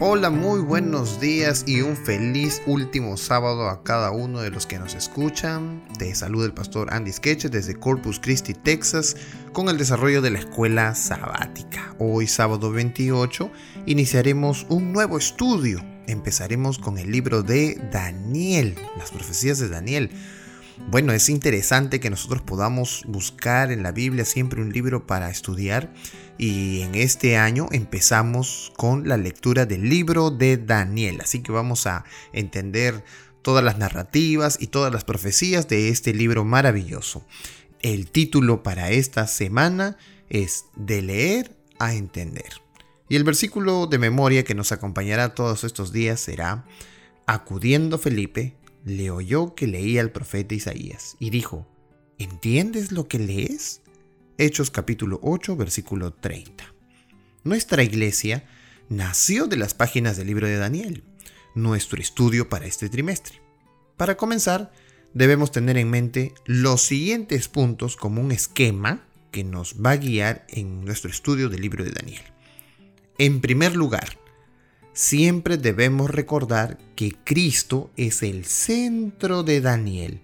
Hola, muy buenos días y un feliz último sábado a cada uno de los que nos escuchan. Te saluda el pastor Andy Sketch desde Corpus Christi, Texas, con el desarrollo de la escuela sabática. Hoy, sábado 28, iniciaremos un nuevo estudio. Empezaremos con el libro de Daniel, las profecías de Daniel. Bueno, es interesante que nosotros podamos buscar en la Biblia siempre un libro para estudiar y en este año empezamos con la lectura del libro de Daniel, así que vamos a entender todas las narrativas y todas las profecías de este libro maravilloso. El título para esta semana es De leer a entender. Y el versículo de memoria que nos acompañará todos estos días será, acudiendo Felipe, le oyó que leía el profeta Isaías y dijo, ¿entiendes lo que lees? Hechos capítulo 8, versículo 30. Nuestra iglesia nació de las páginas del libro de Daniel, nuestro estudio para este trimestre. Para comenzar, debemos tener en mente los siguientes puntos como un esquema que nos va a guiar en nuestro estudio del libro de Daniel. En primer lugar, siempre debemos recordar que Cristo es el centro de Daniel,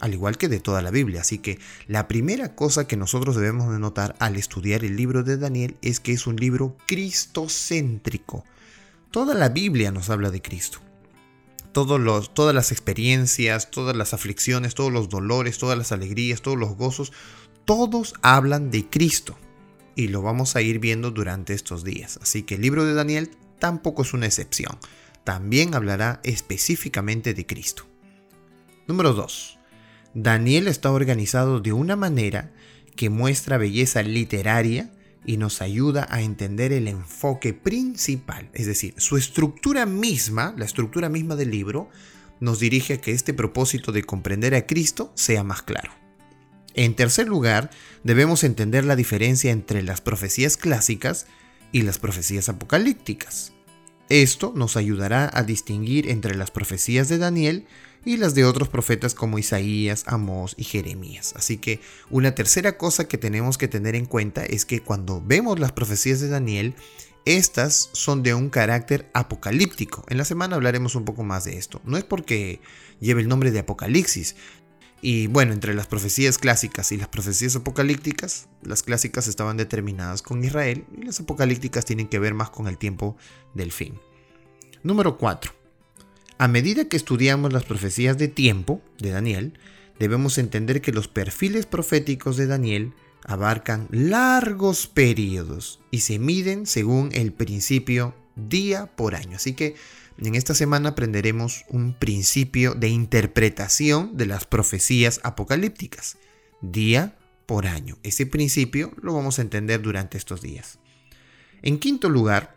al igual que de toda la Biblia. Así que la primera cosa que nosotros debemos de notar al estudiar el libro de Daniel es que es un libro cristocéntrico. Toda la Biblia nos habla de Cristo. Todos los, todas las experiencias, todas las aflicciones, todos los dolores, todas las alegrías, todos los gozos, todos hablan de Cristo. Y lo vamos a ir viendo durante estos días. Así que el libro de Daniel tampoco es una excepción. También hablará específicamente de Cristo. Número 2. Daniel está organizado de una manera que muestra belleza literaria y nos ayuda a entender el enfoque principal, es decir, su estructura misma, la estructura misma del libro, nos dirige a que este propósito de comprender a Cristo sea más claro. En tercer lugar, debemos entender la diferencia entre las profecías clásicas y las profecías apocalípticas. Esto nos ayudará a distinguir entre las profecías de Daniel y las de otros profetas como Isaías, Amós y Jeremías. Así que una tercera cosa que tenemos que tener en cuenta es que cuando vemos las profecías de Daniel, estas son de un carácter apocalíptico. En la semana hablaremos un poco más de esto. No es porque lleve el nombre de Apocalipsis, y bueno, entre las profecías clásicas y las profecías apocalípticas, las clásicas estaban determinadas con Israel y las apocalípticas tienen que ver más con el tiempo del fin. Número 4. A medida que estudiamos las profecías de tiempo de Daniel, debemos entender que los perfiles proféticos de Daniel abarcan largos periodos y se miden según el principio día por año. Así que en esta semana aprenderemos un principio de interpretación de las profecías apocalípticas, día por año. Ese principio lo vamos a entender durante estos días. En quinto lugar,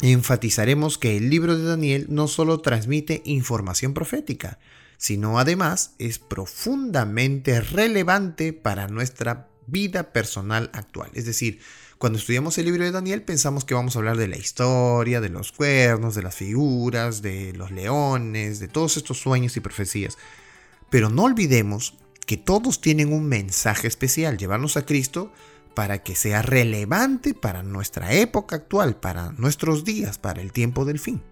enfatizaremos que el libro de Daniel no solo transmite información profética, sino además es profundamente relevante para nuestra vida personal actual. Es decir, cuando estudiamos el libro de Daniel pensamos que vamos a hablar de la historia, de los cuernos, de las figuras, de los leones, de todos estos sueños y profecías. Pero no olvidemos que todos tienen un mensaje especial, llevarnos a Cristo para que sea relevante para nuestra época actual, para nuestros días, para el tiempo del fin.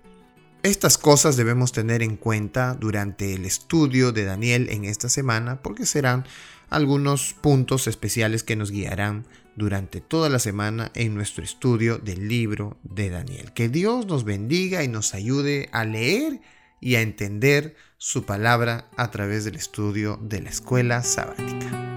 Estas cosas debemos tener en cuenta durante el estudio de Daniel en esta semana porque serán algunos puntos especiales que nos guiarán durante toda la semana en nuestro estudio del libro de Daniel. Que Dios nos bendiga y nos ayude a leer y a entender su palabra a través del estudio de la escuela sabática.